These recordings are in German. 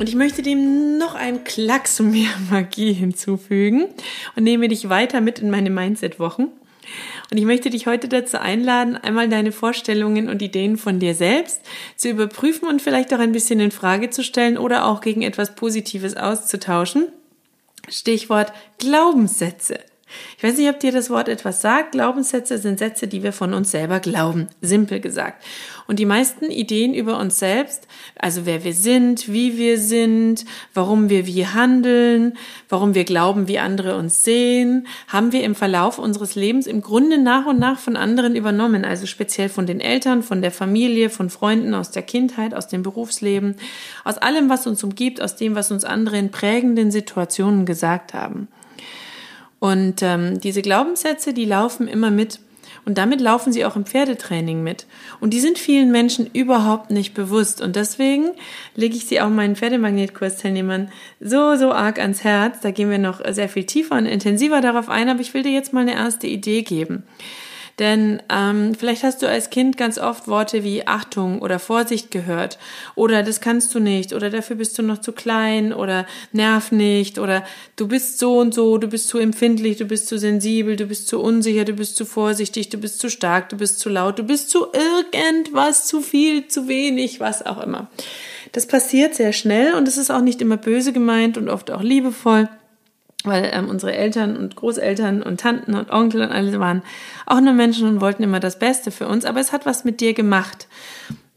Und ich möchte dem noch einen Klacks mehr Magie hinzufügen und nehme dich weiter mit in meine Mindset-Wochen. Und ich möchte dich heute dazu einladen, einmal deine Vorstellungen und Ideen von dir selbst zu überprüfen und vielleicht auch ein bisschen in Frage zu stellen oder auch gegen etwas Positives auszutauschen. Stichwort Glaubenssätze. Ich weiß nicht, ob dir das Wort etwas sagt. Glaubenssätze sind Sätze, die wir von uns selber glauben, simpel gesagt. Und die meisten Ideen über uns selbst, also wer wir sind, wie wir sind, warum wir wie handeln, warum wir glauben, wie andere uns sehen, haben wir im Verlauf unseres Lebens im Grunde nach und nach von anderen übernommen, also speziell von den Eltern, von der Familie, von Freunden aus der Kindheit, aus dem Berufsleben, aus allem, was uns umgibt, aus dem, was uns andere in prägenden Situationen gesagt haben. Und ähm, diese Glaubenssätze, die laufen immer mit. Und damit laufen sie auch im Pferdetraining mit. Und die sind vielen Menschen überhaupt nicht bewusst. Und deswegen lege ich sie auch meinen Pferdemagnetkursteilnehmern so, so arg ans Herz. Da gehen wir noch sehr viel tiefer und intensiver darauf ein. Aber ich will dir jetzt mal eine erste Idee geben. Denn ähm, vielleicht hast du als Kind ganz oft Worte wie Achtung oder Vorsicht gehört oder das kannst du nicht oder dafür bist du noch zu klein oder nerv nicht oder du bist so und so, du bist zu empfindlich, du bist zu sensibel, du bist zu unsicher, du bist zu vorsichtig, du bist zu stark, du bist zu laut, du bist zu irgendwas, zu viel, zu wenig, was auch immer. Das passiert sehr schnell und es ist auch nicht immer böse gemeint und oft auch liebevoll weil ähm, unsere Eltern und Großeltern und Tanten und Onkel und alle waren auch nur Menschen und wollten immer das Beste für uns, aber es hat was mit dir gemacht.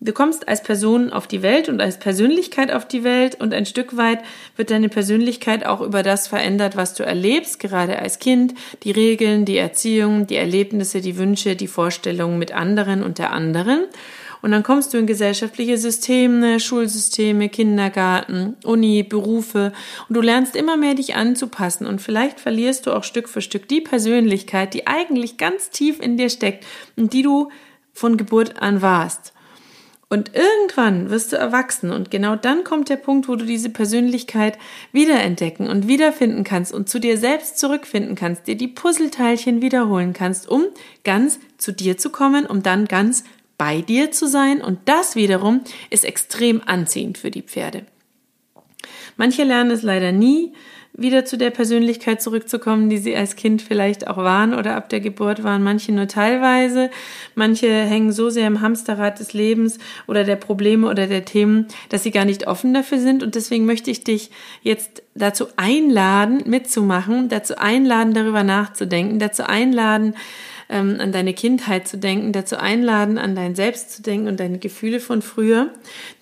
Du kommst als Person auf die Welt und als Persönlichkeit auf die Welt und ein Stück weit wird deine Persönlichkeit auch über das verändert, was du erlebst, gerade als Kind, die Regeln, die Erziehung, die Erlebnisse, die Wünsche, die Vorstellungen mit anderen und der anderen. Und dann kommst du in gesellschaftliche Systeme, Schulsysteme, Kindergarten, Uni, Berufe. Und du lernst immer mehr dich anzupassen. Und vielleicht verlierst du auch Stück für Stück die Persönlichkeit, die eigentlich ganz tief in dir steckt und die du von Geburt an warst. Und irgendwann wirst du erwachsen. Und genau dann kommt der Punkt, wo du diese Persönlichkeit wiederentdecken und wiederfinden kannst und zu dir selbst zurückfinden kannst, dir die Puzzleteilchen wiederholen kannst, um ganz zu dir zu kommen, um dann ganz bei dir zu sein und das wiederum ist extrem anziehend für die Pferde. Manche lernen es leider nie, wieder zu der Persönlichkeit zurückzukommen, die sie als Kind vielleicht auch waren oder ab der Geburt waren. Manche nur teilweise. Manche hängen so sehr im Hamsterrad des Lebens oder der Probleme oder der Themen, dass sie gar nicht offen dafür sind. Und deswegen möchte ich dich jetzt dazu einladen, mitzumachen, dazu einladen, darüber nachzudenken, dazu einladen, ähm, an deine Kindheit zu denken, dazu einladen, an dein Selbst zu denken und deine Gefühle von früher.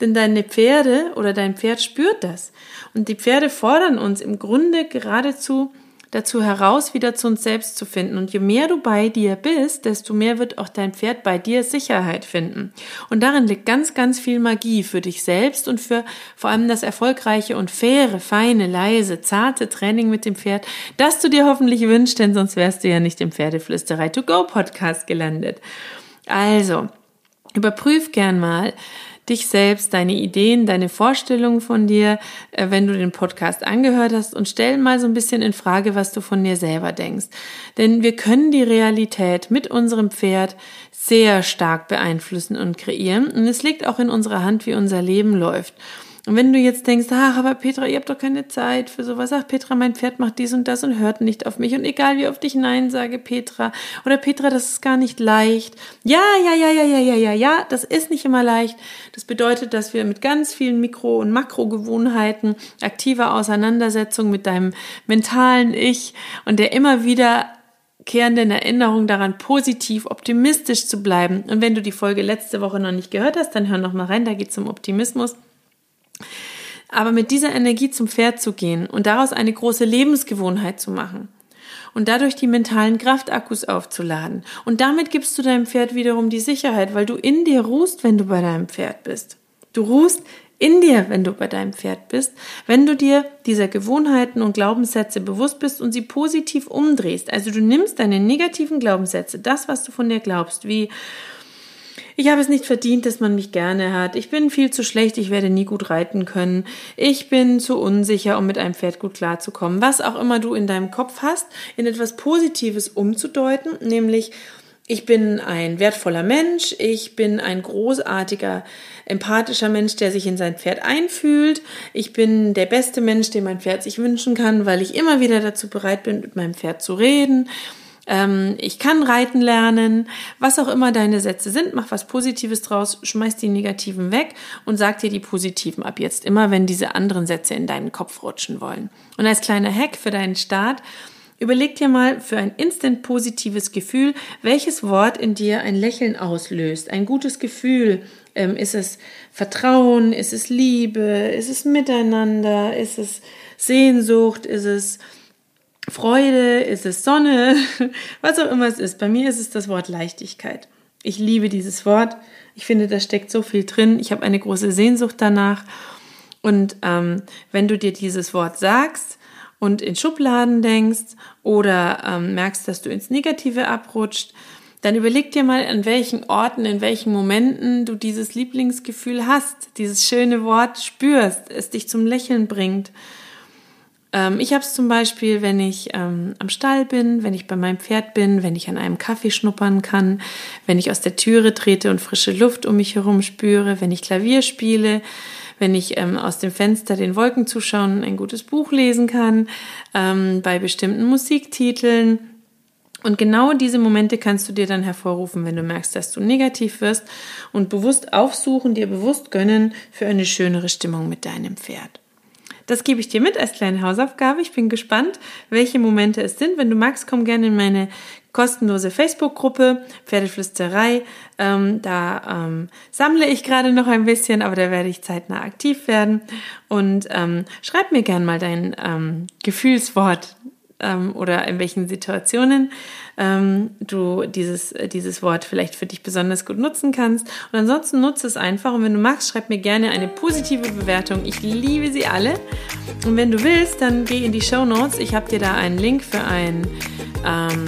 Denn deine Pferde oder dein Pferd spürt das. Und die Pferde fordern uns im Grunde geradezu dazu heraus, wieder zu uns selbst zu finden. Und je mehr du bei dir bist, desto mehr wird auch dein Pferd bei dir Sicherheit finden. Und darin liegt ganz, ganz viel Magie für dich selbst und für vor allem das erfolgreiche und faire, feine, leise, zarte Training mit dem Pferd, das du dir hoffentlich wünschst, denn sonst wärst du ja nicht im Pferdeflüsterei to go Podcast gelandet. Also, überprüf gern mal, dich selbst, deine Ideen, deine Vorstellungen von dir, äh, wenn du den Podcast angehört hast und stell mal so ein bisschen in Frage, was du von dir selber denkst. Denn wir können die Realität mit unserem Pferd sehr stark beeinflussen und kreieren und es liegt auch in unserer Hand, wie unser Leben läuft. Und wenn du jetzt denkst, ach, aber Petra, ihr habt doch keine Zeit für sowas. Ach, Petra, mein Pferd macht dies und das und hört nicht auf mich. Und egal wie oft ich Nein sage, Petra. Oder Petra, das ist gar nicht leicht. Ja, ja, ja, ja, ja, ja, ja, ja, das ist nicht immer leicht. Das bedeutet, dass wir mit ganz vielen Mikro- und Makrogewohnheiten, aktiver Auseinandersetzung mit deinem mentalen Ich und der immer wieder kehrenden Erinnerung daran, positiv, optimistisch zu bleiben. Und wenn du die Folge letzte Woche noch nicht gehört hast, dann hör noch mal rein, da geht es um Optimismus. Aber mit dieser Energie zum Pferd zu gehen und daraus eine große Lebensgewohnheit zu machen und dadurch die mentalen Kraftakkus aufzuladen. Und damit gibst du deinem Pferd wiederum die Sicherheit, weil du in dir ruhst, wenn du bei deinem Pferd bist. Du ruhst in dir, wenn du bei deinem Pferd bist, wenn du dir dieser Gewohnheiten und Glaubenssätze bewusst bist und sie positiv umdrehst. Also du nimmst deine negativen Glaubenssätze, das, was du von dir glaubst, wie ich habe es nicht verdient, dass man mich gerne hat. Ich bin viel zu schlecht, ich werde nie gut reiten können. Ich bin zu unsicher, um mit einem Pferd gut klarzukommen. Was auch immer du in deinem Kopf hast, in etwas Positives umzudeuten, nämlich ich bin ein wertvoller Mensch, ich bin ein großartiger, empathischer Mensch, der sich in sein Pferd einfühlt. Ich bin der beste Mensch, den mein Pferd sich wünschen kann, weil ich immer wieder dazu bereit bin, mit meinem Pferd zu reden. Ähm, ich kann reiten lernen. Was auch immer deine Sätze sind, mach was Positives draus, schmeiß die negativen weg und sag dir die positiven ab jetzt immer, wenn diese anderen Sätze in deinen Kopf rutschen wollen. Und als kleiner Hack für deinen Start, Überleg dir mal für ein instant positives Gefühl, welches Wort in dir ein Lächeln auslöst. Ein gutes Gefühl. Ähm, ist es Vertrauen? Ist es Liebe? Ist es Miteinander? Ist es Sehnsucht? Ist es Freude? Ist es Sonne? Was auch immer es ist. Bei mir ist es das Wort Leichtigkeit. Ich liebe dieses Wort. Ich finde, da steckt so viel drin. Ich habe eine große Sehnsucht danach. Und ähm, wenn du dir dieses Wort sagst, und in Schubladen denkst oder ähm, merkst, dass du ins Negative abrutscht, dann überleg dir mal, an welchen Orten, in welchen Momenten du dieses Lieblingsgefühl hast, dieses schöne Wort spürst, es dich zum Lächeln bringt. Ähm, ich habe es zum Beispiel, wenn ich ähm, am Stall bin, wenn ich bei meinem Pferd bin, wenn ich an einem Kaffee schnuppern kann, wenn ich aus der Türe trete und frische Luft um mich herum spüre, wenn ich Klavier spiele, wenn ich ähm, aus dem Fenster den Wolken zuschauen, ein gutes Buch lesen kann, ähm, bei bestimmten Musiktiteln. Und genau diese Momente kannst du dir dann hervorrufen, wenn du merkst, dass du negativ wirst und bewusst aufsuchen, dir bewusst gönnen für eine schönere Stimmung mit deinem Pferd. Das gebe ich dir mit als kleine Hausaufgabe. Ich bin gespannt, welche Momente es sind. Wenn du magst, komm gerne in meine kostenlose Facebook-Gruppe Pferdeflüsterei. Ähm, da ähm, sammle ich gerade noch ein bisschen, aber da werde ich zeitnah aktiv werden. Und ähm, schreib mir gern mal dein ähm, Gefühlswort ähm, oder in welchen Situationen ähm, du dieses, äh, dieses Wort vielleicht für dich besonders gut nutzen kannst. Und ansonsten nutze es einfach. Und wenn du magst, schreib mir gerne eine positive Bewertung. Ich liebe sie alle. Und wenn du willst, dann geh in die Show Notes. Ich habe dir da einen Link für ein ähm,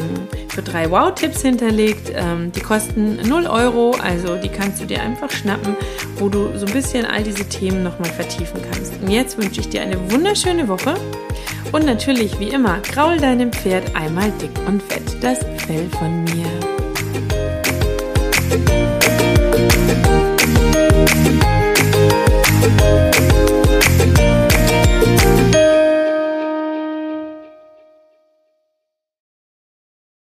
für drei Wow-Tipps hinterlegt. Ähm, die kosten 0 Euro, also die kannst du dir einfach schnappen, wo du so ein bisschen all diese Themen nochmal vertiefen kannst. Und jetzt wünsche ich dir eine wunderschöne Woche und natürlich, wie immer, graul deinem Pferd einmal dick und fett das Fell von mir.